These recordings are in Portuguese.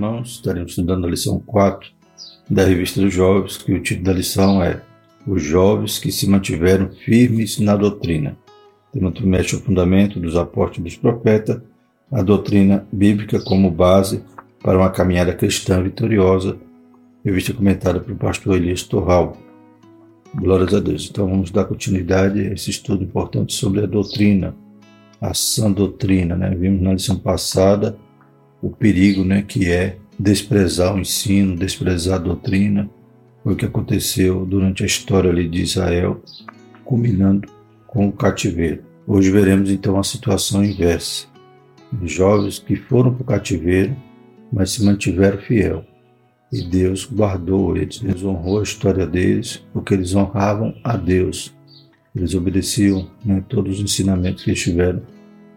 irmãos. Estaremos estudando a lição 4 da Revista dos Jovens, que o título da lição é Os Jovens que se mantiveram firmes na doutrina. O tema mexe o fundamento dos apóstolos dos profetas, a doutrina bíblica como base para uma caminhada cristã vitoriosa, revista comentada pelo pastor Elias Torral. Glórias a Deus. Então vamos dar continuidade a esse estudo importante sobre a doutrina, a sã doutrina. Né? Vimos na lição passada o perigo né, que é desprezar o ensino, desprezar a doutrina. Foi o que aconteceu durante a história ali de Israel, culminando com o cativeiro. Hoje veremos então a situação inversa. Jovens que foram para o cativeiro, mas se mantiveram fiel. E Deus guardou eles, Deus honrou a história deles, porque eles honravam a Deus. Eles obedeciam né, todos os ensinamentos que eles tiveram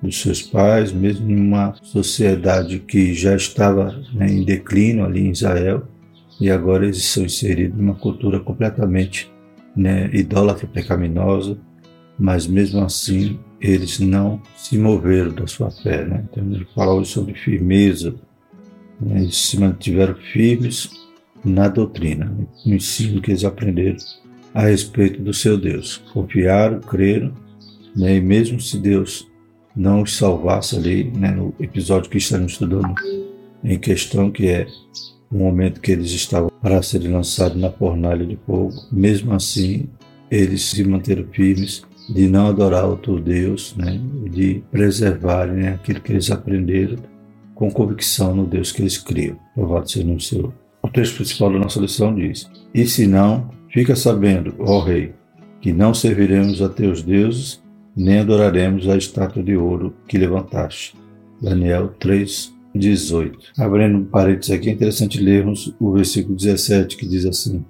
dos seus pais, mesmo em uma sociedade que já estava né, em declínio ali em Israel, e agora eles são inseridos numa cultura completamente né, idólatra, pecaminosa, mas mesmo assim eles não se moveram da sua fé. Né? Então ele fala hoje sobre firmeza, né? eles se mantiveram firmes na doutrina, no ensino que eles aprenderam a respeito do seu Deus. Confiaram, creram, né? e mesmo se Deus não os salvasse ali, né, no episódio que estamos estudando em questão, que é o momento que eles estavam para serem lançados na fornalha de fogo. Mesmo assim, eles se manteram firmes de não adorar outro Deus, né, de preservarem né, aquilo que eles aprenderam com convicção no Deus que eles criam. Louvado seja o Senhor. O texto principal da nossa lição diz: E se não, fica sabendo, ó Rei, que não serviremos a teus deuses nem adoraremos a estátua de ouro que levantaste. Daniel 3, 18. Abrindo um parênteses aqui, é interessante lermos o versículo 17, que diz assim: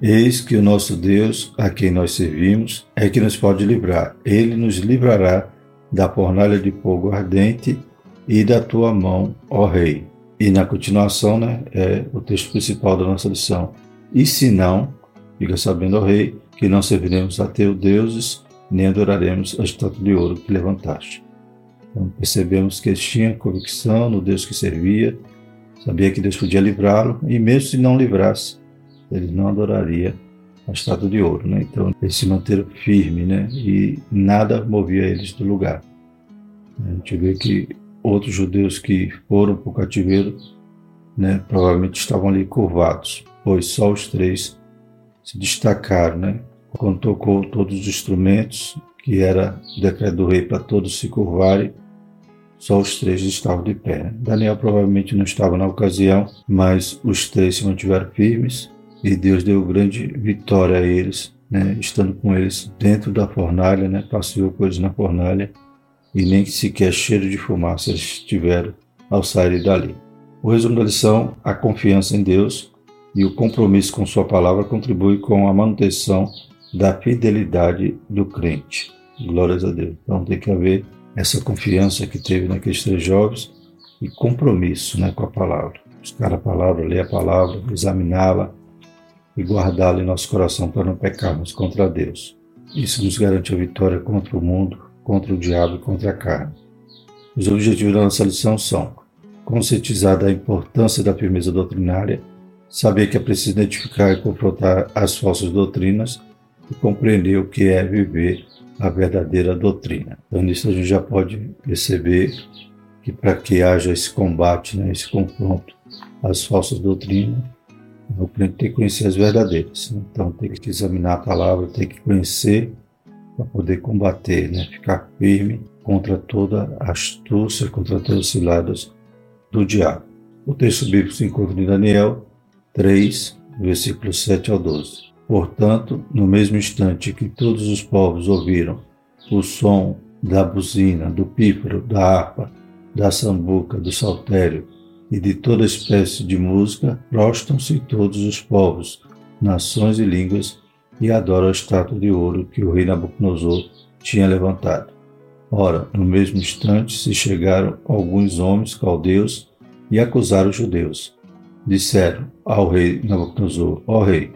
Eis que o nosso Deus, a quem nós servimos, é que nos pode livrar. Ele nos livrará da fornalha de fogo ardente e da tua mão, ó Rei. E na continuação, né, é o texto principal da nossa lição. E se não, fica sabendo, ó Rei, que não serviremos a teus deuses, nem adoraremos a estátua de ouro que levantaste. Então, percebemos que eles tinham convicção no Deus que servia, sabia que Deus podia livrá-lo, e mesmo se não livrasse, ele não adoraria a estátua de ouro. Né? Então, eles se manteram firmes né? e nada movia eles do lugar. A gente vê que outros judeus que foram para o cativeiro né, provavelmente estavam ali curvados, pois só os três se destacaram, né? Quando tocou todos os instrumentos, que era o decreto do rei para todos se curvarem, só os três estavam de pé. Daniel provavelmente não estava na ocasião, mas os três se mantiveram firmes e Deus deu grande vitória a eles, né, estando com eles dentro da fornalha, né, passeou com eles na fornalha e nem sequer cheiro de fumaça eles tiveram ao saírem dali. O resumo da lição: a confiança em Deus e o compromisso com Sua palavra contribui com a manutenção da fidelidade do crente. Glórias a Deus. Então tem que haver essa confiança que teve naqueles três jovens e compromisso né, com a palavra. Buscar a palavra, ler a palavra, examiná-la e guardá-la em nosso coração para não pecarmos contra Deus. Isso nos garante a vitória contra o mundo, contra o diabo e contra a carne. Os objetivos da nossa lição são conscientizar da importância da firmeza doutrinária, saber que é preciso identificar e confrontar as falsas doutrinas e compreender o que é viver a verdadeira doutrina. Então, nisso a gente já pode perceber que para que haja esse combate, né, esse confronto às falsas doutrinas, o crente tem que conhecer as verdadeiras. Né? Então, tem que examinar a palavra, tem que conhecer para poder combater, né? ficar firme contra toda astúcia, contra todas as ciladas do diabo. O texto bíblico se encontra em Daniel 3, versículos 7 ao 12. Portanto, no mesmo instante que todos os povos ouviram o som da buzina, do pífaro, da harpa, da sambuca, do saltério e de toda espécie de música, prostram-se todos os povos, nações e línguas e adoram a estátua de ouro que o rei Nabucodonosor tinha levantado. Ora, no mesmo instante se chegaram alguns homens caldeus e acusaram os judeus. Disseram ao rei Nabucodonosor: Ó rei,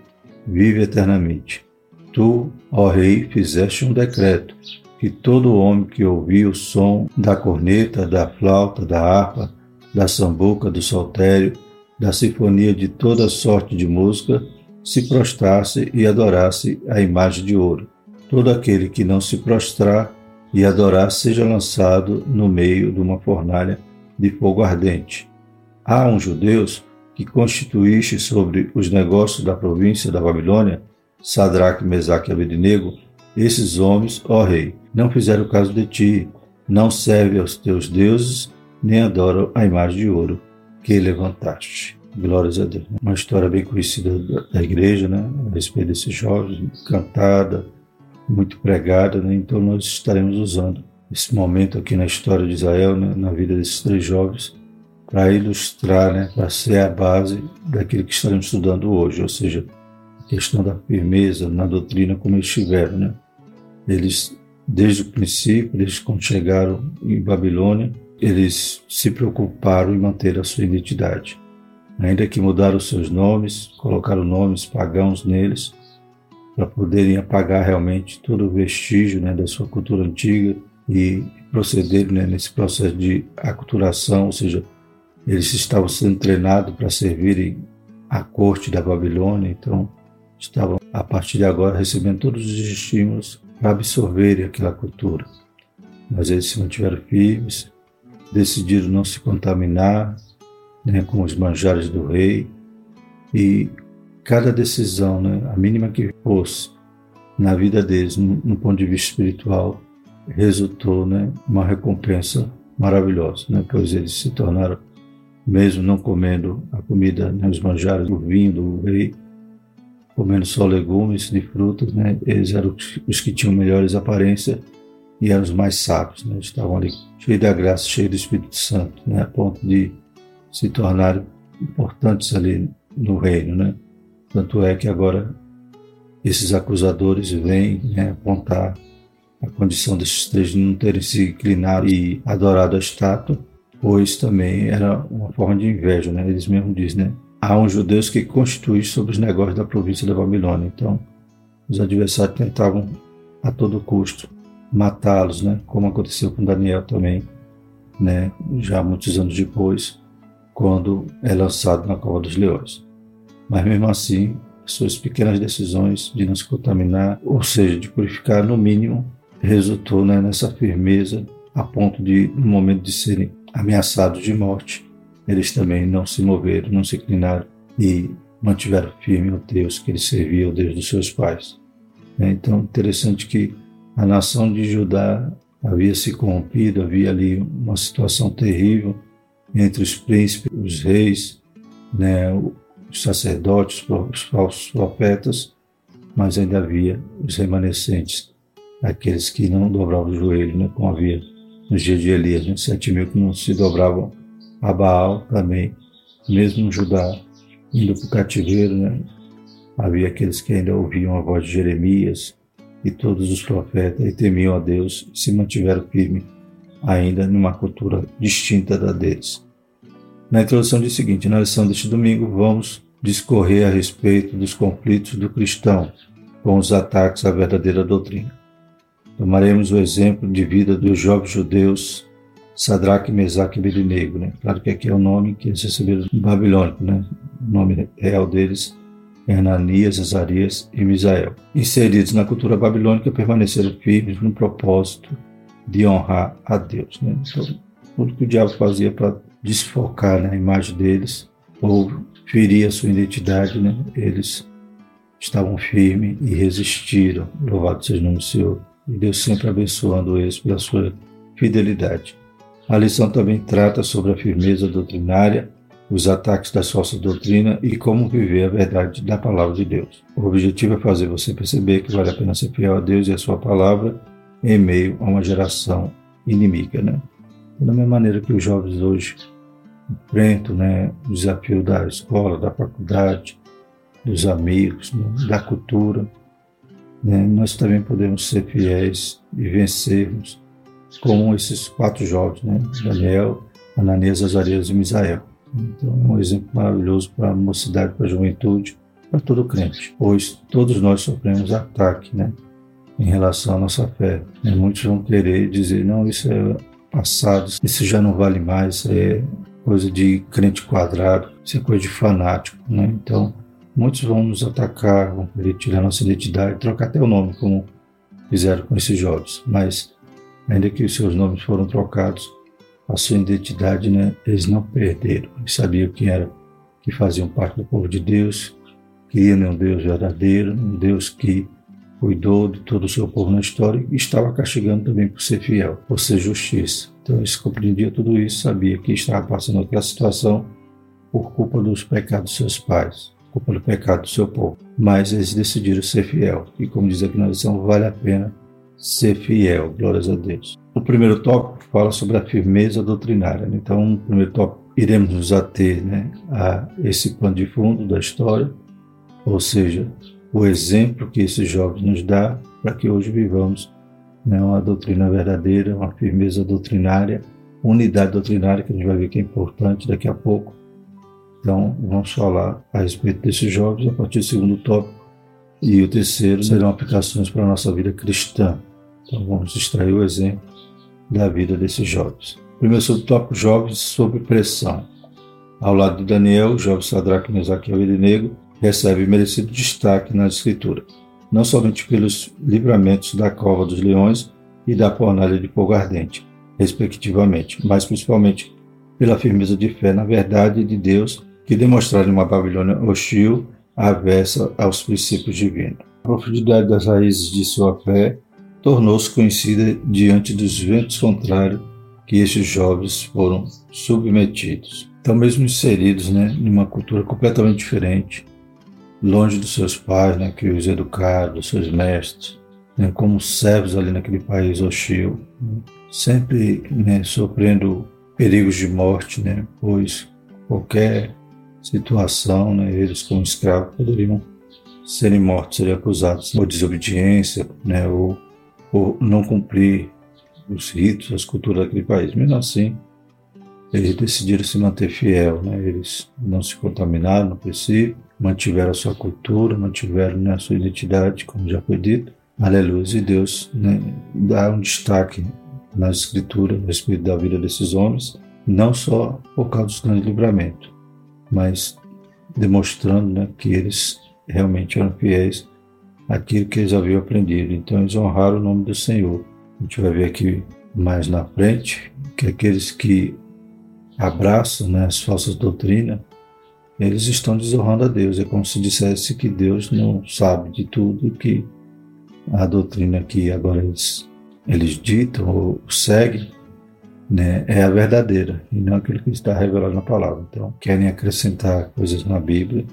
vive eternamente. Tu, ó Rei, fizeste um decreto que todo homem que ouvir o som da corneta, da flauta, da harpa, da sambuca, do saltério da sinfonia de toda sorte de música, se prostrasse e adorasse a imagem de ouro. Todo aquele que não se prostrar e adorar seja lançado no meio de uma fornalha de fogo ardente. Há uns judeus que constituíste sobre os negócios da província da Babilônia, Sadraque, Mesaque e Abednego, esses homens, ó rei, não fizeram caso de ti, não servem aos teus deuses, nem adoram a imagem de ouro que levantaste. Glórias a Deus. Uma história bem conhecida da igreja, né? A respeito desses jovens, cantada, muito pregada, né? Então nós estaremos usando esse momento aqui na história de Israel, né? na vida desses três jovens, para ilustrar, né? Para ser a base daquilo que estaremos estudando hoje, ou seja, a questão da firmeza na doutrina como eles tiveram, né? Eles, desde o princípio, eles quando chegaram em Babilônia, eles se preocuparam em manter a sua identidade. Ainda que mudaram seus nomes, colocaram nomes pagãos neles, para poderem apagar realmente todo o vestígio né, da sua cultura antiga e proceder né, nesse processo de aculturação, ou seja, eles estavam sendo treinados para servirem à corte da Babilônia, então estavam a partir de agora recebendo todos os estímulos para absorverem aquela cultura. Mas eles se mantiveram firmes, decidiram não se contaminar né, com os manjares do rei e cada decisão, né, a mínima que fosse, na vida deles, no, no ponto de vista espiritual, resultou né, uma recompensa maravilhosa, né, pois eles se tornaram, mesmo não comendo a comida, né, os manjares do vinho do rei, comendo só legumes e frutas, né, eles eram os que tinham melhores aparências e eram os mais sábios, né, estavam ali cheios da graça, cheios do Espírito Santo, né, a ponto de se tornarem importantes ali no reino, né. Tanto é que agora esses acusadores vêm né, apontar a condição desses três de não terem se inclinado e adorado a estátua, pois também era uma forma de inveja, né? Eles mesmos dizem, né? Há uns judeus que constituem sobre os negócios da província da Babilônia. Então, os adversários tentavam a todo custo matá-los, né? Como aconteceu com Daniel também, né? Já muitos anos depois, quando é lançado na cova dos leões. Mas mesmo assim, suas pequenas decisões de não se contaminar, ou seja, de purificar no mínimo, resultou né, nessa firmeza a ponto de, no momento de serem ameaçados de morte, eles também não se moveram, não se inclinaram e mantiveram firme o Deus que eles serviam, o Deus dos seus pais. É, então, interessante que a nação de Judá havia se corrompido, havia ali uma situação terrível entre os príncipes, os reis, né, os sacerdotes, os falsos profetas, mas ainda havia os remanescentes, aqueles que não dobravam o joelho, né, como havia nos dias de Elias, sete mil que não se dobravam a Baal também, mesmo Judá, indo para o cativeiro, né, havia aqueles que ainda ouviam a voz de Jeremias e todos os profetas e temiam a Deus e se mantiveram firmes ainda numa cultura distinta da deles. Na introdução o seguinte: na lição deste domingo vamos discorrer a respeito dos conflitos do cristão com os ataques à verdadeira doutrina. Tomaremos o exemplo de vida dos jovens judeus Sadraque, Mesaque e Abednego. Né? Claro que aqui é o nome que eles receberam do babilônico, né? o nome real deles é Ananias, Azarias e Misael. Inseridos na cultura babilônica, permaneceram firmes no propósito de honrar a Deus. Né? Então, tudo que o diabo fazia para desfocar né, a imagem deles ou ferir a sua identidade, né, eles estavam firmes e resistiram. Louvado seja o nome do Senhor. E Deus sempre abençoando eles pela sua fidelidade. A lição também trata sobre a firmeza doutrinária, os ataques da falsa doutrina e como viver a verdade da palavra de Deus. O objetivo é fazer você perceber que vale a pena ser fiel a Deus e a sua palavra em meio a uma geração inimiga, né? Da mesma maneira que os jovens hoje enfrentam né, o desafio da escola, da faculdade, dos amigos, né, da cultura, né, nós também podemos ser fiéis e vencermos como esses quatro jovens, né, Daniel, Ananias, Azarias e Misael. Então é um exemplo maravilhoso para a mocidade, para a juventude, para todo crente, pois todos nós sofremos ataque né, em relação à nossa fé. Muitos vão querer dizer, não, isso é passado, isso já não vale mais, é coisa de crente quadrado, isso é coisa de fanático, né? Então, muitos vão nos atacar, vão querer tirar nossa identidade, trocar até o nome, como fizeram com esses jovens. Mas, ainda que os seus nomes foram trocados, a sua identidade, né, eles não perderam. Eles sabiam quem era, que faziam parte do povo de Deus, que em um Deus verdadeiro, um Deus que cuidou de todo o seu povo na história e estava castigando também por ser fiel, por ser justiça. Então eles compreendiam tudo isso, sabia que estava passando aquela situação por culpa dos pecados dos seus pais, culpa do pecado do seu povo. Mas eles decidiram ser fiel. E como diz aqui na lição, vale a pena ser fiel. Glórias a Deus. O primeiro tópico fala sobre a firmeza doutrinária. Né? Então, no primeiro tópico, iremos nos ater né, a esse pano de fundo da história, ou seja, o exemplo que esses jovens nos dá para que hoje vivamos né, uma doutrina verdadeira, uma firmeza doutrinária, unidade doutrinária, que a gente vai ver que é importante daqui a pouco. Então, vamos falar a respeito desses jovens a partir do segundo tópico. E o terceiro serão aplicações para a nossa vida cristã. Então, vamos extrair o exemplo da vida desses jovens. Primeiro subtópico, jovens sob pressão. Ao lado de Daniel, jovem Sadraque, Mesaque e Abednego recebe merecido destaque na Escritura, não somente pelos livramentos da cova dos leões e da fornalha de fogo ardente, respectivamente, mas principalmente pela firmeza de fé na verdade de Deus que demonstraram em uma Babilônia hostil, avessa aos princípios divinos. A profundidade das raízes de sua fé tornou-se conhecida diante dos ventos contrários que estes jovens foram submetidos. Então, mesmo inseridos né, em uma cultura completamente diferente, longe dos seus pais, né, que os educaram, dos seus mestres, né, como servos ali naquele país hostil, né, sempre né, sofrendo perigos de morte, né, pois qualquer situação, né, eles como escravos poderiam serem mortos, seriam acusados por desobediência, né, ou por não cumprir os ritos, as culturas daquele país. Mesmo assim, eles decidiram se manter fiel, né? eles não se contaminaram no princípio, mantiveram a sua cultura, mantiveram né, a sua identidade, como já foi dito. Aleluia. E Deus né, dá um destaque na Escritura a respeito da vida desses homens, não só por causa do grande livramento, mas demonstrando né, que eles realmente eram fiéis àquilo que eles haviam aprendido. Então eles honraram o nome do Senhor. A gente vai ver aqui mais na frente que aqueles que abraçam né, as falsas doutrinas eles estão desonrando a Deus. É como se dissesse que Deus não sabe de tudo que a doutrina que agora eles, eles ditam ou seguem né, é a verdadeira e não aquilo que está revelado na palavra. Então, querem acrescentar coisas na Bíblia,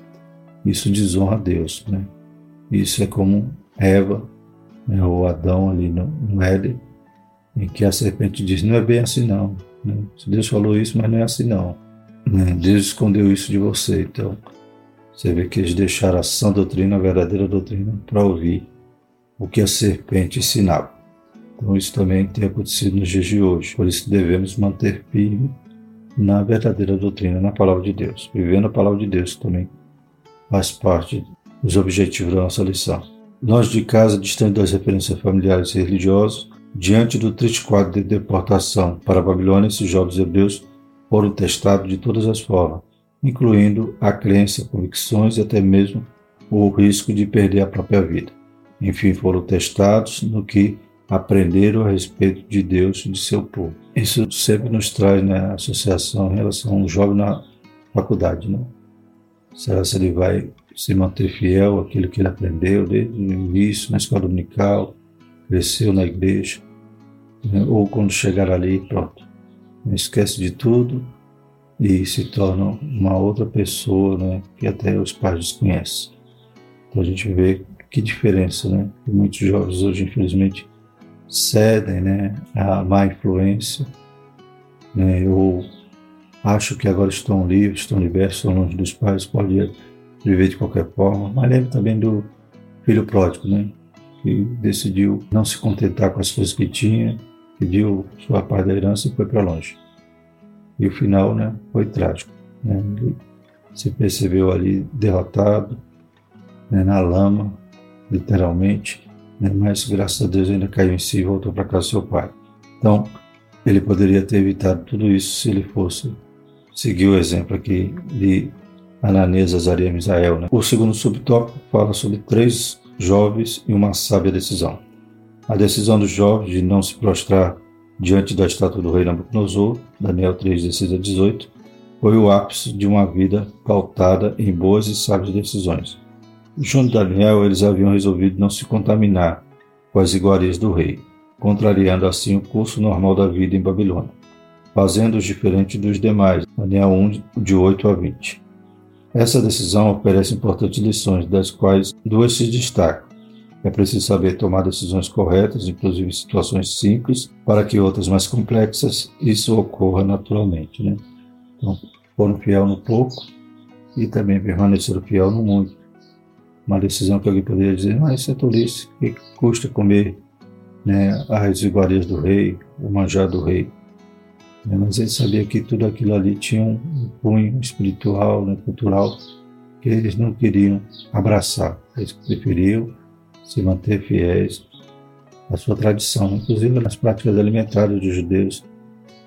isso desonra a Deus. Né? Isso é como Eva né, ou Adão ali no, no Éden, em que a serpente diz: não é bem assim não. Né? Deus falou isso, mas não é assim não. Né? Deus escondeu isso de você. Então, você vê que eles deixaram a sã doutrina, a verdadeira doutrina, para ouvir o que a serpente ensinava. Então, isso também tem acontecido nos dias de hoje. Por isso, devemos manter firme na verdadeira doutrina, na palavra de Deus. Vivendo a palavra de Deus também faz parte dos objetivos da nossa lição. Nós de casa, distante das referências familiares e religiosas, diante do triste quadro de deportação para a Babilônia, esses jovens hebreus foram testados de todas as formas, incluindo a crença, convicções e até mesmo o risco de perder a própria vida. Enfim, foram testados no que aprenderam a respeito de Deus e de seu povo. Isso sempre nos traz né, associação em relação ao jovem na faculdade. Né? Será se ele vai se manter fiel àquilo que ele aprendeu desde o início, na escola dominical, cresceu na igreja, né? ou quando chegar ali, pronto, esquece de tudo e se torna uma outra pessoa, né, que até os pais desconhecem. Então a gente vê que diferença, né? Que muitos jovens hoje, infelizmente, cedem, né, à má influência, né, ou acham que agora estão livres, estão libertos, estão longe dos pais, podem viver de qualquer forma. Mas lembra também do filho pródigo, né, que decidiu não se contentar com as coisas que tinha pediu sua parte da herança e foi para longe. E o final né, foi trágico. Né? Ele se percebeu ali derrotado, né, na lama, literalmente, né, mas graças a Deus ainda caiu em si e voltou para casa do seu pai. Então, ele poderia ter evitado tudo isso se ele fosse seguir o exemplo aqui de Ananias, Azaria e Misael. Né? O segundo subtópico fala sobre três jovens e uma sábia decisão. A decisão dos jovens de não se prostrar diante da estátua do rei Nabucodonosor, Daniel 3, 16 a 18, foi o ápice de uma vida pautada em boas e sábias decisões. Junto de Daniel, eles haviam resolvido não se contaminar com as iguarias do rei, contrariando assim o curso normal da vida em Babilônia, fazendo-os diferente dos demais. Daniel 1, de 8 a 20. Essa decisão oferece importantes lições, das quais duas se destacam. É preciso saber tomar decisões corretas, inclusive em situações simples, para que outras mais complexas isso ocorra naturalmente. Né? Então, foram fiel no pouco e também permaneceram fiel no muito. Uma decisão que alguém poderia dizer, mas isso é tolice, que custa comer né, as iguarias do rei, o manjar do rei? Né, mas ele sabia que tudo aquilo ali tinha um cunho espiritual, né, cultural, que eles não queriam abraçar. Eles preferiam se manter fiéis à sua tradição, inclusive nas práticas alimentares dos judeus,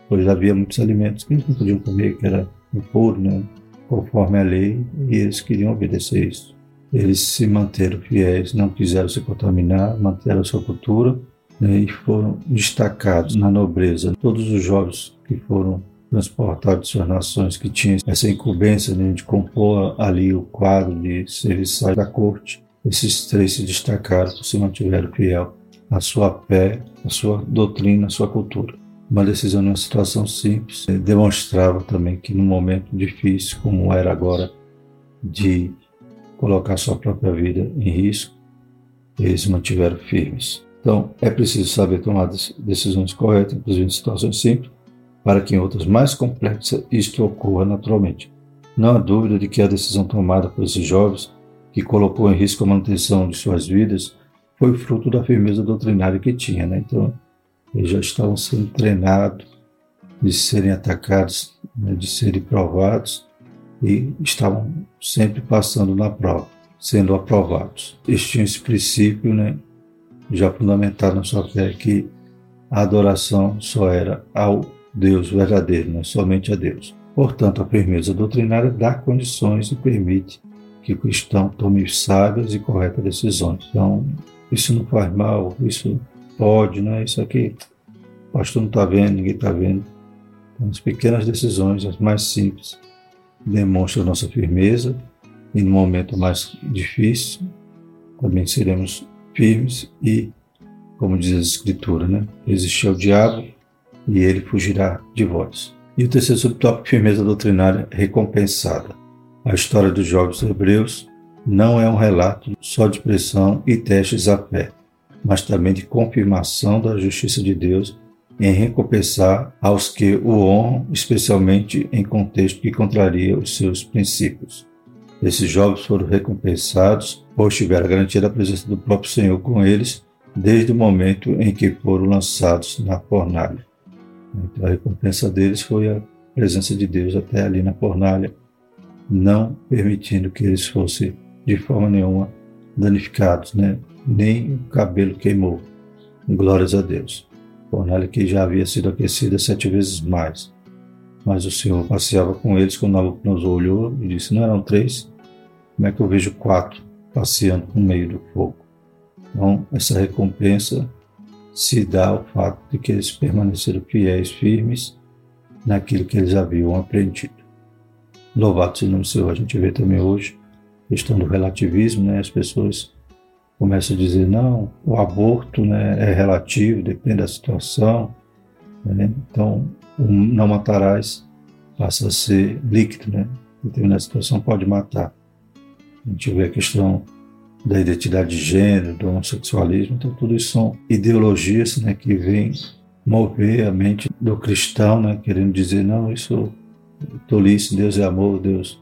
pois havia muitos alimentos que eles não podiam comer, que era impuro, né, conforme a lei, e eles queriam obedecer isso. Eles se manteram fiéis, não quiseram se contaminar, manteram a sua cultura né, e foram destacados na nobreza. Todos os jovens que foram transportados de suas nações, que tinham essa incumbência né, de compor ali o quadro de serviçais da corte, esses três se destacaram se mantiveram fiel à sua fé, à sua doutrina, à sua cultura. Uma decisão numa situação simples eh, demonstrava também que num momento difícil, como era agora, de colocar sua própria vida em risco, eles mantiveram firmes. Então, é preciso saber tomar decisões corretas, inclusive em situações simples, para que em outras mais complexas isto ocorra naturalmente. Não há dúvida de que a decisão tomada por esses jovens, que colocou em risco a manutenção de suas vidas, foi fruto da firmeza doutrinária que tinha. Né? Então, eles já estavam sendo treinados de serem atacados, né? de serem provados, e estavam sempre passando na prova, sendo aprovados. Eles tinham esse princípio né, já fundamentado na sua fé que a adoração só era ao Deus verdadeiro, não somente a Deus. Portanto, a firmeza doutrinária dá condições e permite que o cristão tome sábias e corretas decisões. Então, isso não faz mal, isso pode, né? Isso aqui, o pastor não está vendo, ninguém está vendo. Então, as pequenas decisões, as mais simples, demonstram nossa firmeza e no momento mais difícil também seremos firmes e, como diz a Escritura, né? resistir ao diabo e ele fugirá de vós. E o terceiro subtópico, firmeza doutrinária recompensada. A história dos jovens hebreus não é um relato só de pressão e testes à fé, mas também de confirmação da justiça de Deus em recompensar aos que o honram, especialmente em contexto que contraria os seus princípios. Esses jovens foram recompensados, pois tiveram garantia da presença do próprio Senhor com eles, desde o momento em que foram lançados na fornalha. Então, a recompensa deles foi a presença de Deus até ali na fornalha, não permitindo que eles fossem de forma nenhuma danificados, né? nem o cabelo queimou. Glórias a Deus. Fornalha que já havia sido aquecida sete vezes mais. Mas o Senhor passeava com eles quando Nabucodonosor olhou e disse: Não eram três? Como é que eu vejo quatro passeando no meio do fogo? Então, essa recompensa se dá ao fato de que eles permaneceram fiéis, firmes naquilo que eles haviam aprendido. Louvado seja o nome do Senhor. A gente vê também hoje a questão do relativismo, né? As pessoas começam a dizer, não, o aborto né, é relativo, depende da situação. Né? Então, não matarás passa a ser líquido, né? Determinada situação pode matar. A gente vê a questão da identidade de gênero, do homossexualismo, então tudo isso são ideologias né, que vêm mover a mente do cristão, né, querendo dizer, não, isso é tolice, Deus é amor, Deus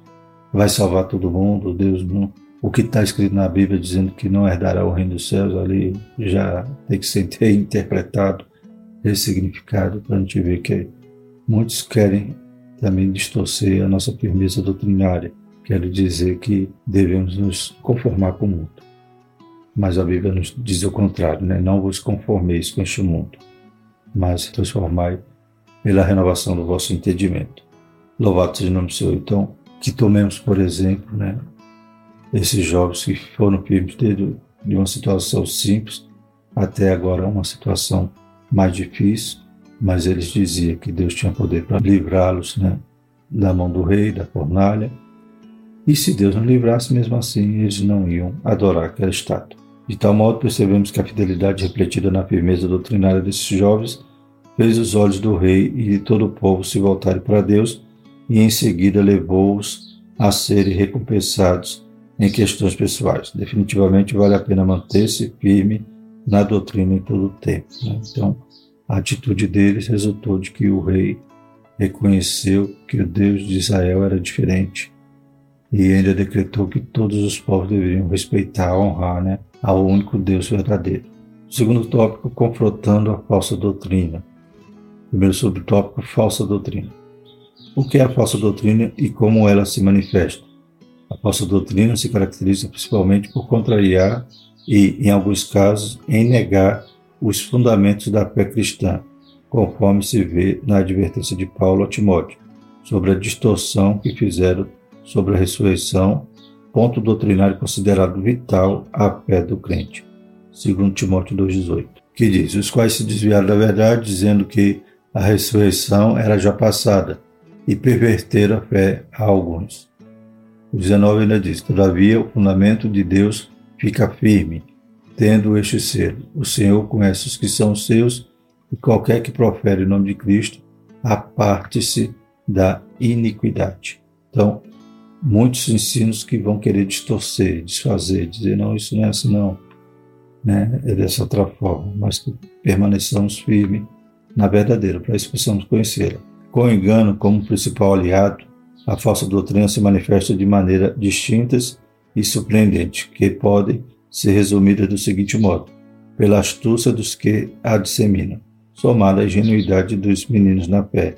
vai salvar todo mundo, Deus não... O que está escrito na Bíblia dizendo que não herdará o reino dos céus, ali já tem que ser interpretado, ressignificado, para a gente ver que Muitos querem também distorcer a nossa firmeza doutrinária. Quero dizer que devemos nos conformar com o mundo. Mas a Bíblia nos diz o contrário, né? não vos conformeis com este mundo, mas transformai pela renovação do vosso entendimento. Louvado seja o nome do Senhor. Então, que tomemos, por exemplo, né, esses jovens que foram firmes desde de uma situação simples até agora uma situação mais difícil, mas eles diziam que Deus tinha poder para livrá-los né, da mão do rei, da fornalha. E se Deus não livrasse, mesmo assim, eles não iam adorar aquela estátua. De tal modo, percebemos que a fidelidade refletida na firmeza doutrinária desses jovens fez os olhos do rei e de todo o povo se voltarem para Deus e em seguida levou-os a serem recompensados em questões pessoais. Definitivamente vale a pena manter-se firme na doutrina em todo o tempo. Né? Então, a atitude deles resultou de que o rei reconheceu que o Deus de Israel era diferente e ainda decretou que todos os povos deveriam respeitar, honrar né, ao único Deus verdadeiro. segundo tópico, confrontando a falsa doutrina. Primeiro subtópico, falsa doutrina. O que é a falsa doutrina e como ela se manifesta? A falsa doutrina se caracteriza principalmente por contrariar e, em alguns casos, em negar os fundamentos da fé cristã, conforme se vê na advertência de Paulo a Timóteo, sobre a distorção que fizeram sobre a ressurreição, ponto doutrinário considerado vital à fé do crente, segundo Timóteo 2,18, que diz, os quais se desviaram da verdade, dizendo que a ressurreição era já passada, e perverteram a fé a alguns. O 19 ainda diz, todavia o fundamento de Deus fica firme, tendo este selo. O Senhor conhece os que são seus, e qualquer que profere o nome de Cristo, aparte-se da iniquidade. Então, muitos ensinos que vão querer distorcer, desfazer, dizer, não, isso não é assim não, né? é dessa outra forma, mas que permaneçamos firmes na verdadeira, para isso possamos conhecê-la. Com engano como principal aliado, a falsa doutrina se manifesta de maneira distintas e surpreendente, que podem ser resumidas do seguinte modo: pela astúcia dos que a disseminam, somada à ingenuidade dos meninos na fé.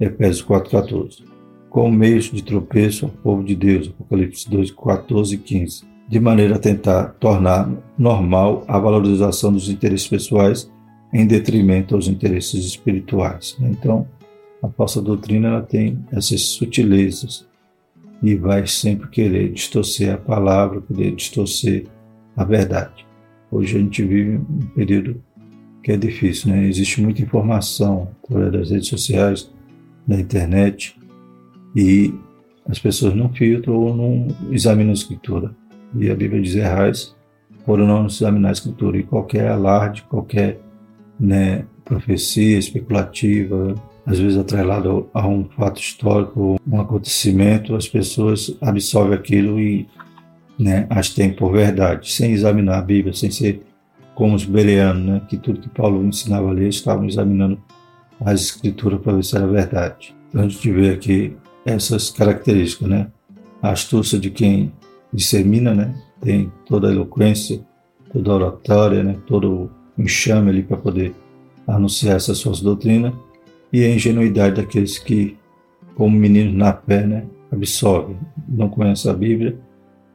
Efésios 4,14. Com meios de tropeço ao povo de Deus, Apocalipse 2, 14 e 15, de maneira a tentar tornar normal a valorização dos interesses pessoais em detrimento aos interesses espirituais. Então, a falsa doutrina ela tem essas sutilezas e vai sempre querer distorcer a palavra, querer distorcer a verdade. Hoje a gente vive um período que é difícil, né? Existe muita informação através das redes sociais, da internet, e as pessoas não filtram ou não examinam a escritura. E a Bíblia diz errais por não examinar a escritura. E qualquer alarde, qualquer né, profecia especulativa, às vezes atrelado a um fato histórico, um acontecimento, as pessoas absorvem aquilo e né, as têm por verdade, sem examinar a Bíblia, sem ser como os bereanos, né, que tudo que Paulo ensinava a ler estavam examinando as escrituras para ver se era verdade. Então a gente vê aqui essas características, né? A astúcia de quem dissemina, né? Tem toda a eloquência, toda a oratória, né? Todo o enxame ali para poder anunciar essas suas doutrinas e a ingenuidade daqueles que, como meninos na fé, né, absorvem, não conhecem a Bíblia,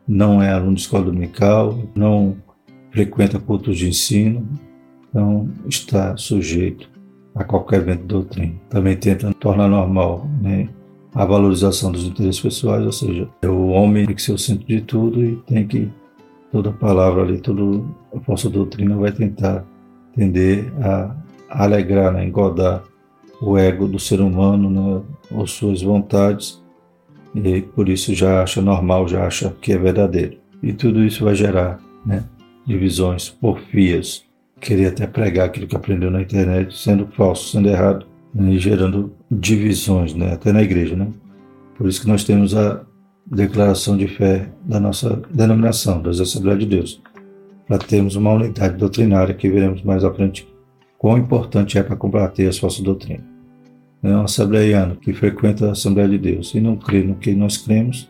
não é aluno de escola dominical, não frequenta cultos de ensino, então está sujeito a qualquer vento de doutrina. Também tenta tornar normal né, a valorização dos interesses pessoais, ou seja, o homem tem que ser o centro de tudo e tem que, toda palavra ali, toda a falsa doutrina vai tentar tender a alegrar, né, engodar o ego do ser humano, né, ou suas vontades, e por isso já acha normal, já acha que é verdadeiro. E tudo isso vai gerar né, divisões, porfias, querer até pregar aquilo que aprendeu na internet, sendo falso, sendo errado, né, e gerando divisões, né, até na igreja. Né? Por isso que nós temos a declaração de fé da nossa denominação, das Assembleias de Deus, para termos uma unidade doutrinária que veremos mais à frente quão importante é para combater as falsas doutrinas. É um assembleiano que frequenta a Assembleia de Deus e não crê no que nós cremos,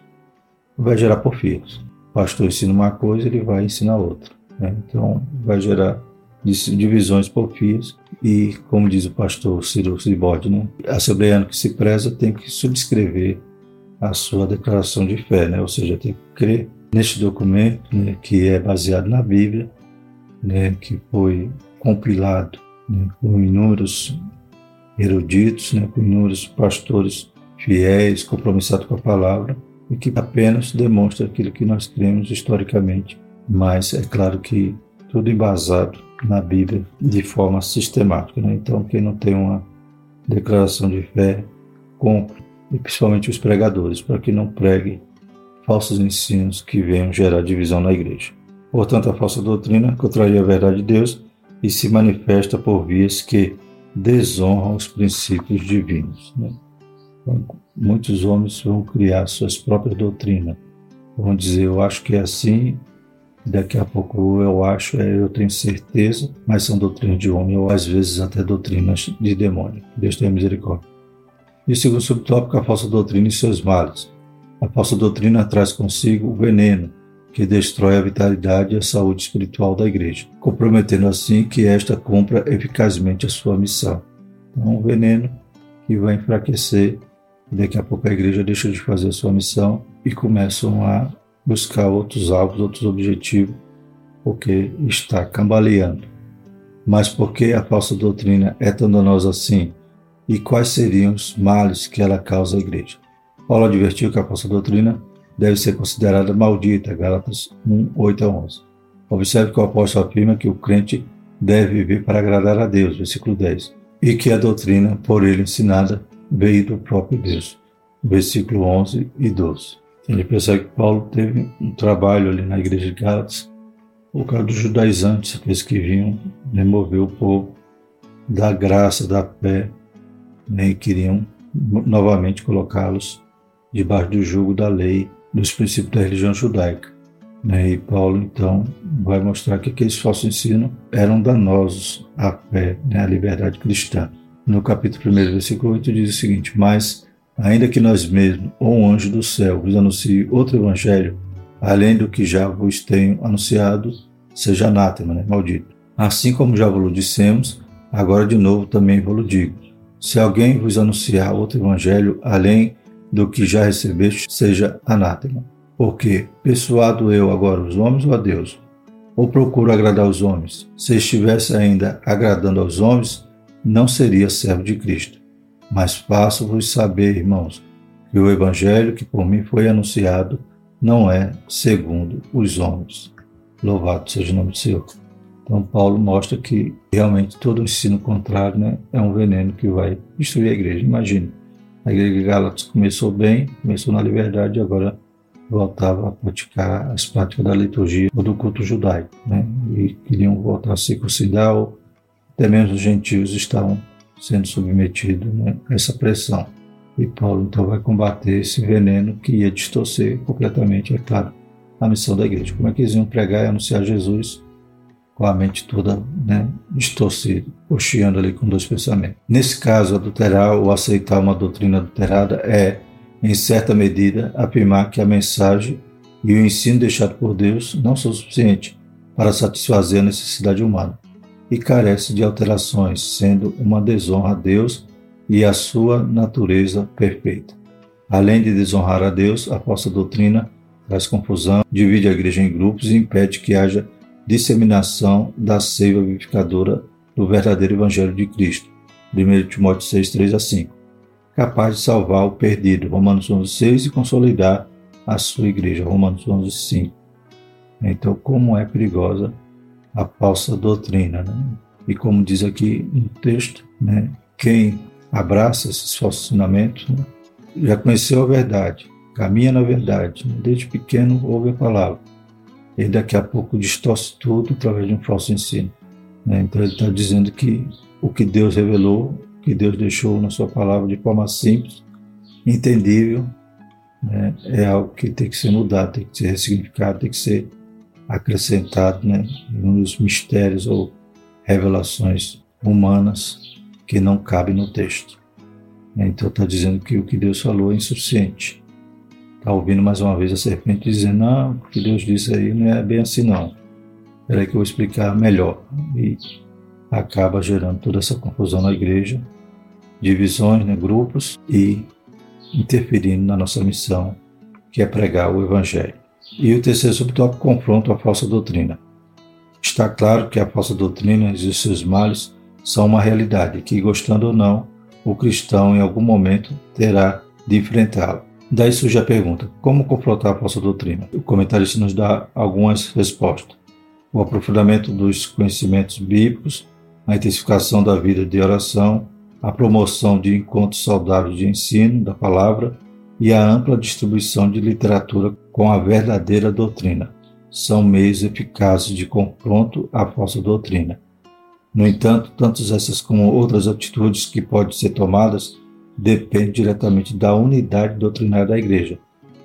vai gerar porfias. O pastor ensina uma coisa, ele vai ensinar outra. Né? Então, vai gerar divisões porfias e, como diz o pastor Ciro Cibode, né? assembleiano que se preza tem que subscrever a sua declaração de fé, né? ou seja, tem que crer neste documento né? que é baseado na Bíblia, né? que foi compilado né, com inúmeros eruditos, né, com inúmeros pastores fiéis, compromissados com a palavra e que apenas demonstra aquilo que nós cremos historicamente. Mas é claro que tudo embasado na Bíblia de forma sistemática. Né? Então, quem não tem uma declaração de fé, compre, e principalmente os pregadores, para que não pregue falsos ensinos que venham gerar divisão na igreja. Portanto, a falsa doutrina contraria a verdade de Deus e se manifesta por vias que desonram os princípios divinos. Né? Então, muitos homens vão criar suas próprias doutrinas. Vão dizer, eu acho que é assim, daqui a pouco eu acho, é, eu tenho certeza, mas são doutrinas de homem, ou às vezes até doutrinas de demônio. Deus tenha misericórdia. E o segundo subtópico, a falsa doutrina e seus males. A falsa doutrina traz consigo o veneno, que destrói a vitalidade e a saúde espiritual da igreja, comprometendo assim que esta cumpra eficazmente a sua missão. Então, um veneno que vai enfraquecer, e daqui a pouco a igreja deixa de fazer a sua missão e começam a buscar outros alvos, outros objetivos, porque está cambaleando. Mas por que a falsa doutrina é tão danosa assim? E quais seriam os males que ela causa à igreja? Paulo advertiu que a falsa doutrina deve ser considerada maldita, Gálatas 1, 8 a 11. Observe que o apóstolo afirma que o crente deve viver para agradar a Deus, versículo 10, e que a doutrina por ele ensinada veio do próprio Deus, versículo 11 e 12. Ele percebe que Paulo teve um trabalho ali na igreja de Gálatas, por causa dos judaizantes, aqueles que vinham remover o povo da graça, da fé, né, e queriam novamente colocá-los debaixo do jugo da lei, dos princípios da religião judaica. Né? E Paulo, então, vai mostrar que aqueles falsos ensinos eram danosos à fé, né? à liberdade cristã. No capítulo 1, versículo 8, diz o seguinte: Mas, ainda que nós mesmos, ou um anjo do céu, vos anuncie outro evangelho, além do que já vos tenho anunciado, seja anátema, né? maldito. Assim como já vos dissemos, agora de novo também vos digo: se alguém vos anunciar outro evangelho, além do que já recebeste seja anátema. Porque, persuado eu agora os homens ou a Deus? Ou procuro agradar os homens? Se estivesse ainda agradando aos homens, não seria servo de Cristo. Mas faço-vos saber, irmãos, que o evangelho que por mim foi anunciado não é segundo os homens. Louvado seja o nome do Senhor. Então, Paulo mostra que realmente todo ensino contrário né, é um veneno que vai destruir a igreja. Imagine, a igreja de Gálatas começou bem, começou na liberdade e agora voltava a praticar as práticas da liturgia ou do culto judaico, né? E queriam voltar a circuncidar, ou até mesmo os gentios estavam sendo submetidos né, a essa pressão. E Paulo então vai combater esse veneno que ia distorcer completamente, é claro, a missão da igreja. Como é que eles iam pregar e anunciar Jesus com a mente toda né, distorcida, cocheando ali com dois pensamentos. Nesse caso, adulterar ou aceitar uma doutrina adulterada é, em certa medida, afirmar que a mensagem e o ensino deixado por Deus não são suficientes para satisfazer a necessidade humana e carece de alterações, sendo uma desonra a Deus e a sua natureza perfeita. Além de desonrar a Deus, a falsa doutrina traz confusão, divide a igreja em grupos e impede que haja disseminação da seiva vivificadora do verdadeiro Evangelho de Cristo. 1 Timóteo 6, 3 a 5. Capaz de salvar o perdido. Romanos 11, 6 e consolidar a sua igreja. Romanos 11, 5. Então, como é perigosa a falsa doutrina. Né? E como diz aqui no texto, né? quem abraça esses falsos ensinamentos né? já conheceu a verdade, caminha na verdade. Né? Desde pequeno ouve a palavra e daqui a pouco distorce tudo através de um falso ensino. Né? Então ele está dizendo que o que Deus revelou, o que Deus deixou na sua palavra de forma simples, entendível, né? é algo que tem que ser mudado, tem que ser ressignificado, tem que ser acrescentado né? nos mistérios ou revelações humanas que não cabem no texto. Então está dizendo que o que Deus falou é insuficiente está ouvindo mais uma vez a serpente dizendo: Não, o que Deus disse aí não é bem assim, não. Espera que eu vou explicar melhor. E acaba gerando toda essa confusão na igreja, divisões, né, grupos e interferindo na nossa missão, que é pregar o Evangelho. E o terceiro subtópico confronto a falsa doutrina. Está claro que a falsa doutrina e os seus males são uma realidade que, gostando ou não, o cristão em algum momento terá de enfrentá-la. Daí surge a pergunta: como confrontar a falsa doutrina? O comentarista nos dá algumas respostas. O aprofundamento dos conhecimentos bíblicos, a intensificação da vida de oração, a promoção de encontros saudáveis de ensino da palavra e a ampla distribuição de literatura com a verdadeira doutrina são meios eficazes de confronto à falsa doutrina. No entanto, tanto essas como outras atitudes que podem ser tomadas dependem diretamente da unidade doutrinária da Igreja,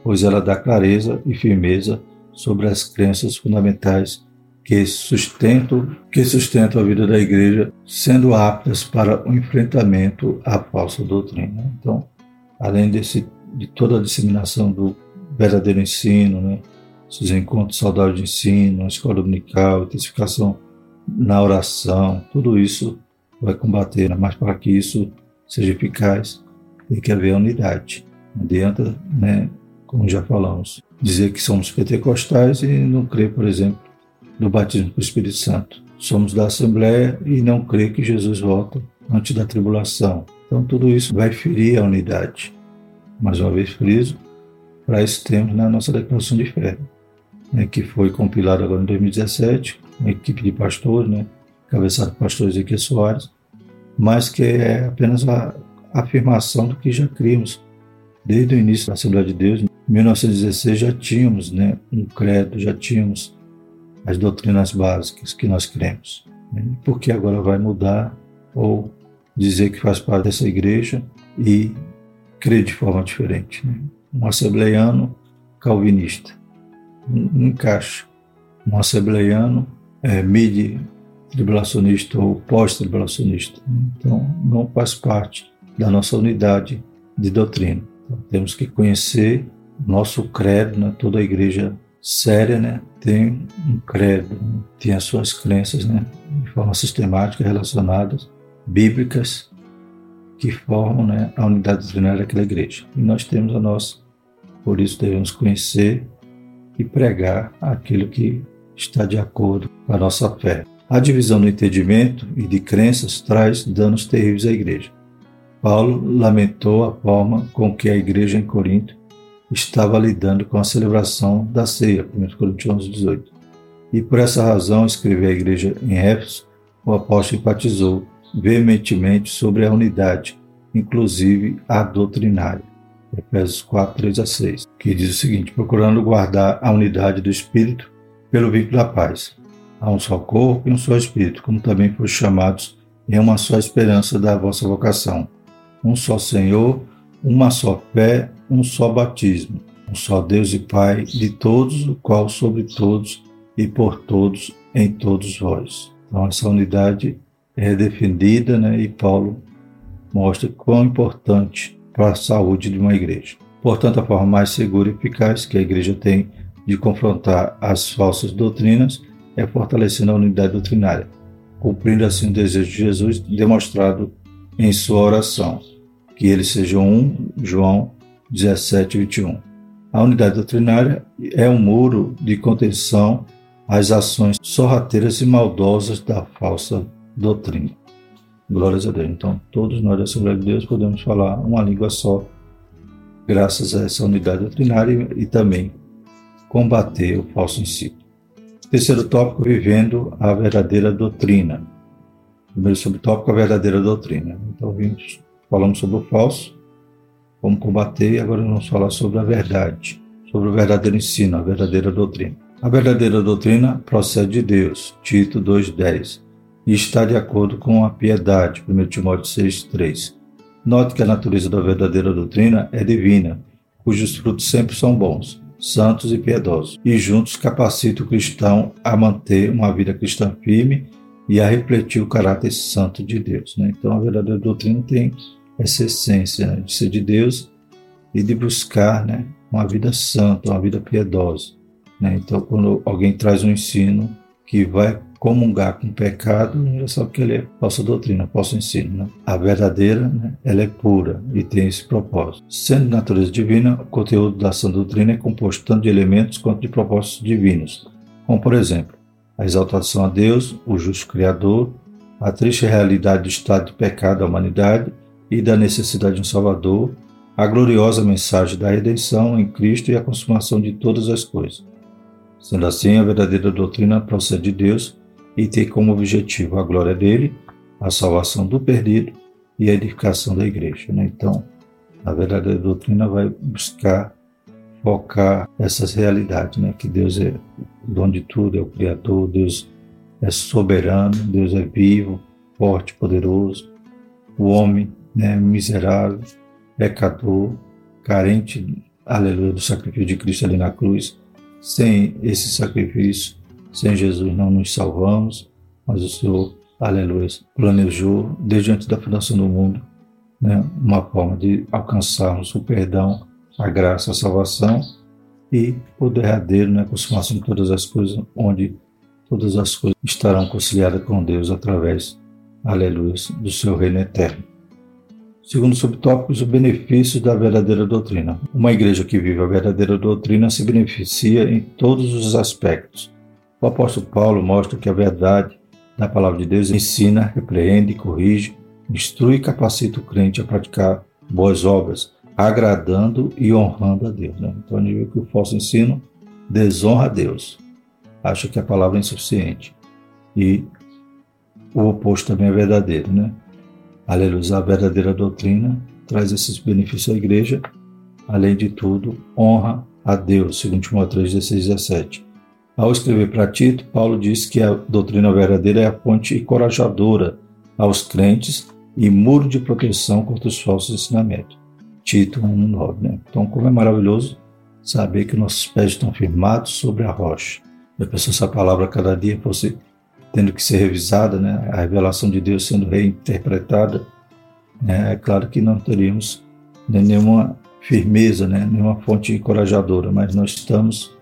pois ela dá clareza e firmeza sobre as crenças fundamentais que sustentam, que sustentam a vida da Igreja, sendo aptas para o enfrentamento à falsa doutrina. Então, além desse, de toda a disseminação do verdadeiro ensino, né, esses encontros saudáveis de ensino, a escola dominical, intensificação na oração, tudo isso vai combater, né? mas para que isso seja eficaz, tem que haver unidade. Não adianta, né, como já falamos, dizer que somos pentecostais e não crer, por exemplo, no batismo do Espírito Santo. Somos da Assembleia e não crer que Jesus volta antes da tribulação. Então tudo isso vai ferir a unidade. Mais uma vez friso, para isso temos na nossa declaração de fé né, que foi compilado agora em 2017, uma equipe de pastores, né, cabeçado por pastor Ezequiel Soares, mas que é apenas a afirmação do que já criamos. Desde o início da Assembleia de Deus, em 1916, já tínhamos né, um credo, já tínhamos as doutrinas básicas que nós cremos. Né? Por que agora vai mudar ou dizer que faz parte dessa igreja e crer de forma diferente? Né? Um assembleiano calvinista não encaixa. Um assembleiano é mid-tribulacionista ou pós-tribulacionista. Então, não faz parte da nossa unidade de doutrina. Então, temos que conhecer nosso credo, né? toda a igreja séria né? tem um credo, tem as suas crenças né? de forma sistemática relacionadas, bíblicas, que formam né? a unidade doutrinária daquela igreja. E nós temos a nossa, por isso devemos conhecer e pregar aquilo que está de acordo com a nossa fé. A divisão do entendimento e de crenças traz danos terríveis à igreja. Paulo lamentou a forma com que a igreja em Corinto estava lidando com a celebração da ceia, 1 Coríntios 18. E por essa razão, escreveu à igreja em Éfeso, o apóstolo enfatizou veementemente sobre a unidade, inclusive a doutrinária. Efésios 4, 3 a 6, que diz o seguinte: procurando guardar a unidade do Espírito pelo vínculo da paz. Há um só corpo e um só Espírito, como também foram chamados em uma só esperança da vossa vocação. Um só Senhor, uma só fé, um só batismo, um só Deus e Pai de todos, o qual sobre todos e por todos em todos vós. Então essa unidade é defendida, né? E Paulo mostra quão importante para a saúde de uma igreja. Portanto, a forma mais segura e eficaz que a igreja tem de confrontar as falsas doutrinas é fortalecendo a unidade doutrinária, cumprindo assim o desejo de Jesus demonstrado em sua oração, que eles sejam um, João 17, 21. A unidade doutrinária é um muro de contenção às ações sorrateiras e maldosas da falsa doutrina. Glórias a Deus. Então, todos nós da Assembleia de Deus podemos falar uma língua só, graças a essa unidade doutrinária e também combater o falso ensino. Terceiro tópico, vivendo a verdadeira doutrina. Primeiro subtópico, a verdadeira doutrina. Então, vimos, falamos sobre o falso, como combater, e agora vamos falar sobre a verdade, sobre o verdadeiro ensino, a verdadeira doutrina. A verdadeira doutrina procede de Deus, Tito 2,10 e está de acordo com a piedade, 1 Timóteo 6,3. Note que a natureza da verdadeira doutrina é divina, cujos frutos sempre são bons, santos e piedosos, e juntos capacitam o cristão a manter uma vida cristã firme e a refletir o caráter santo de Deus. Né? Então, a verdadeira doutrina tem essa essência né? de ser de Deus e de buscar né? uma vida santa, uma vida piedosa. Né? Então, quando alguém traz um ensino que vai comungar com o pecado, já sabe que ele é falsa doutrina, falso ensino. Né? A verdadeira, né, ela é pura e tem esse propósito. Sendo natureza divina, o conteúdo da sã doutrina é composto tanto de elementos quanto de propósitos divinos, como por exemplo, a exaltação a Deus, o justo Criador, a triste realidade do estado de pecado da humanidade e da necessidade de um Salvador, a gloriosa mensagem da redenção em Cristo e a consumação de todas as coisas. Sendo assim, a verdadeira doutrina procede de Deus e tem como objetivo a glória dele, a salvação do perdido e a edificação da igreja. Né? Então, a verdadeira doutrina vai buscar focar essas realidades, né? que Deus é o dono de tudo, é o Criador, Deus é soberano, Deus é vivo, forte, poderoso, o homem né, miserável, pecador, carente, aleluia, do sacrifício de Cristo ali na cruz. Sem esse sacrifício, sem Jesus, não nos salvamos, mas o Senhor, aleluia, planejou desde antes da fundação do mundo né, uma forma de alcançarmos o perdão, a graça, a salvação e o derradeiro, né, a consumação de todas as coisas, onde todas as coisas estarão conciliadas com Deus através, aleluia, do seu reino eterno. Segundo subtópicos, o benefício da verdadeira doutrina. Uma igreja que vive a verdadeira doutrina se beneficia em todos os aspectos. O apóstolo Paulo mostra que a verdade da palavra de Deus ensina, repreende, corrige, instrui e capacita o crente a praticar boas obras, agradando e honrando a Deus. Né? Então, a vê que o falso ensino desonra a Deus, acha que a palavra é insuficiente. E o oposto também é verdadeiro, né? Aleluia, a verdadeira doutrina traz esses benefícios à igreja, além de tudo, honra a Deus, segundo Timóteo 3, 16 17. Ao escrever para Tito, Paulo diz que a doutrina verdadeira é a ponte encorajadora aos crentes e muro de proteção contra os falsos ensinamentos. Tito 1,9. Né? Então, como é maravilhoso saber que nossos pés estão firmados sobre a rocha. Eu penso essa palavra cada dia fosse tendo que ser revisada, né? a revelação de Deus sendo reinterpretada, né? é claro que não teríamos nenhuma firmeza, né? nenhuma fonte encorajadora, mas nós estamos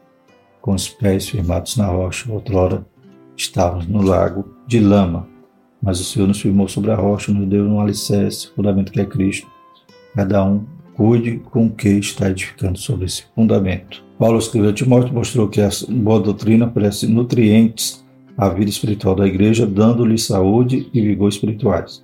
com os pés firmados na rocha. Outrora estávamos no lago de lama, mas o Senhor nos firmou sobre a rocha, nos deu um alicerce, fundamento que é Cristo. Cada um cuide com o que está edificando sobre esse fundamento. Paulo escreveu a Timóteo, mostrou que a boa doutrina oferece nutrientes a vida espiritual da igreja, dando-lhe saúde e vigor espirituais.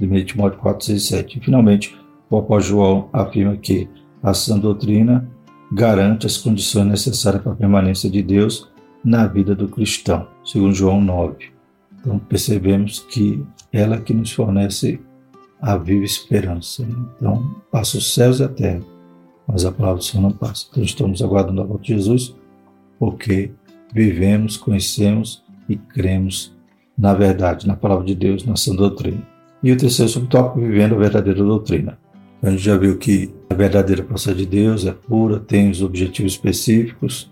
1 Timóteo 4, 6 e 7. E, finalmente, o apóstolo João afirma que a sã doutrina garante as condições necessárias para a permanência de Deus na vida do cristão, segundo João 9. Então percebemos que ela que nos fornece a viva esperança. Então passa os céus e a terra, mas a palavra do Senhor não passa. Então estamos aguardando a volta de Jesus, porque vivemos, conhecemos e cremos na verdade, na palavra de Deus, na sã doutrina. E o terceiro subtópico, vivendo a verdadeira doutrina. A gente já viu que a verdadeira procede de Deus, é pura, tem os objetivos específicos.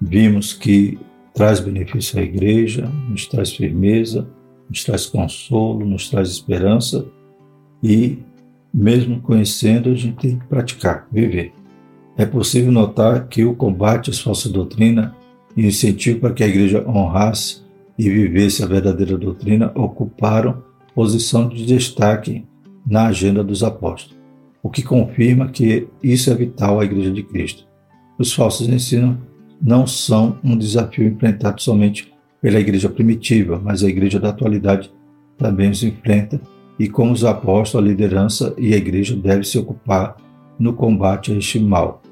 Vimos que traz benefício à igreja, nos traz firmeza, nos traz consolo, nos traz esperança e, mesmo conhecendo, a gente tem que praticar, viver. É possível notar que o combate às falsas doutrinas e o incentivo para que a igreja honrasse e vivesse a verdadeira doutrina ocuparam posição de destaque na agenda dos apóstolos, o que confirma que isso é vital à Igreja de Cristo. Os falsos ensinos não são um desafio enfrentado somente pela igreja primitiva, mas a igreja da atualidade também os enfrenta e como os apóstolos, a liderança e a igreja devem se ocupar no combate a este mal,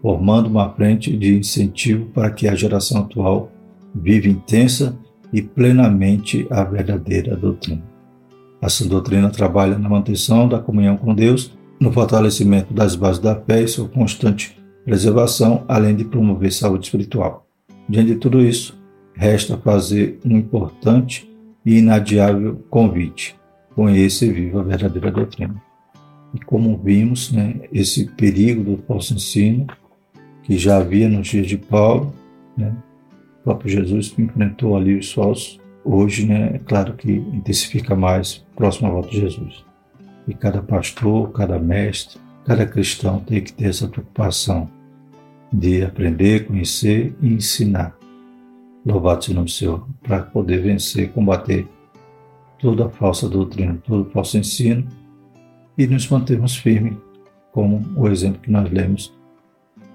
formando uma frente de incentivo para que a geração atual viva intensa e plenamente a verdadeira doutrina. Essa doutrina trabalha na manutenção da comunhão com Deus, no fortalecimento das bases da fé e sua constante preservação, além de promover saúde espiritual. Diante de tudo isso, resta fazer um importante e inadiável convite: conheça e viva a verdadeira doutrina. E como vimos, né, esse perigo do falso ensino, que já havia nos dias de Paulo, né, o próprio Jesus enfrentou ali os falsos. Hoje, né, é claro que intensifica mais próximo à volta de Jesus. E cada pastor, cada mestre, cada cristão tem que ter essa preocupação de aprender, conhecer e ensinar. Louvado seja o nome do Senhor, para poder vencer, combater toda a falsa doutrina, todo o falso ensino e nos mantermos firmes, como o exemplo que nós lemos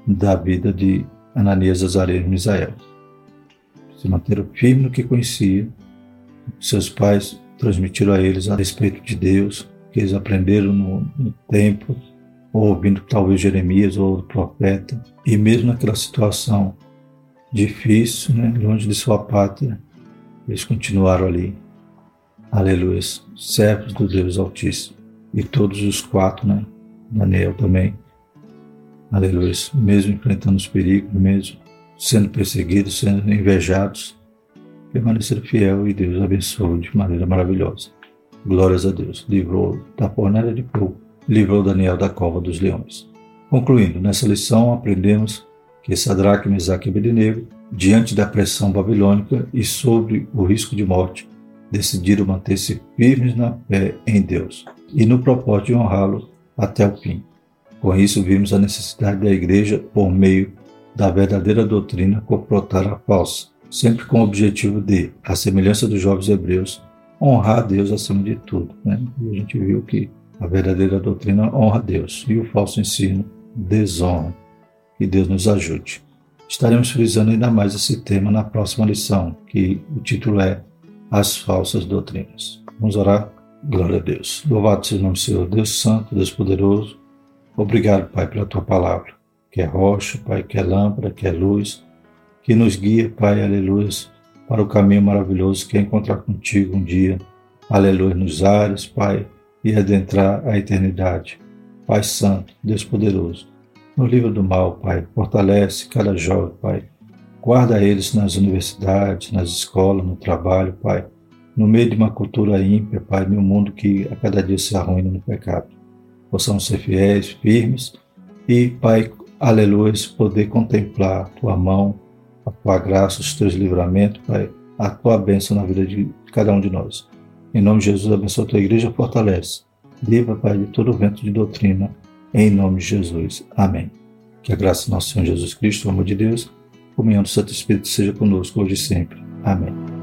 da vida de Ananias, Azareas e Misael se manteram firmes no que conheciam. Seus pais transmitiram a eles a respeito de Deus, que eles aprenderam no, no templo, ou ouvindo talvez Jeremias ou o profeta, e mesmo naquela situação difícil, né, longe de sua pátria, eles continuaram ali. Aleluia, servos do Deus Altíssimo. E todos os quatro, né, Daniel também, aleluia, mesmo enfrentando os perigos, mesmo sendo perseguidos, sendo invejados, permaneceram fiel e Deus abençoou de maneira maravilhosa. Glórias a Deus. Livrou da fornalha de fogo, livrou Daniel da cova dos leões. Concluindo, nessa lição aprendemos que Sadraque, Mesaque e Abednego, diante da pressão babilônica e sobre o risco de morte, decidiram manter-se firmes na fé em Deus e no propósito de honrá-lo até o fim. Com isso, vimos a necessidade da igreja, por meio da verdadeira doutrina, confrontar a falsa, sempre com o objetivo de, à semelhança dos jovens hebreus, honrar a Deus acima de tudo. Né? E a gente viu que a verdadeira doutrina honra a Deus e o falso ensino desonra. Que Deus nos ajude. Estaremos frisando ainda mais esse tema na próxima lição, que o título é As Falsas Doutrinas. Vamos orar? Glória a Deus. Louvado seja o nome do Senhor, Deus Santo, Deus Poderoso. Obrigado, Pai, pela tua palavra, que é rocha, Pai, que é lâmpada, que é luz, que nos guia, Pai, aleluia, para o caminho maravilhoso que é encontrar contigo um dia, aleluia, nos ares, Pai, e adentrar a eternidade. Pai Santo, Deus Poderoso, no livro do mal, Pai, fortalece cada jovem, Pai. Guarda eles nas universidades, nas escolas, no trabalho, Pai. No meio de uma cultura ímpia, Pai, de um mundo que a cada dia se arruina no pecado. Possamos ser fiéis, firmes e, Pai, aleluia, poder contemplar Tua mão, a Tua graça, os Teus livramentos, Pai, a Tua bênção na vida de cada um de nós. Em nome de Jesus, abençoa a tua igreja, fortalece. Livra, Pai, de todo vento de doutrina, em nome de Jesus. Amém. Que a graça do nosso Senhor Jesus Cristo, o amor de Deus, comunhão do Santo Espírito seja conosco hoje e sempre. Amém.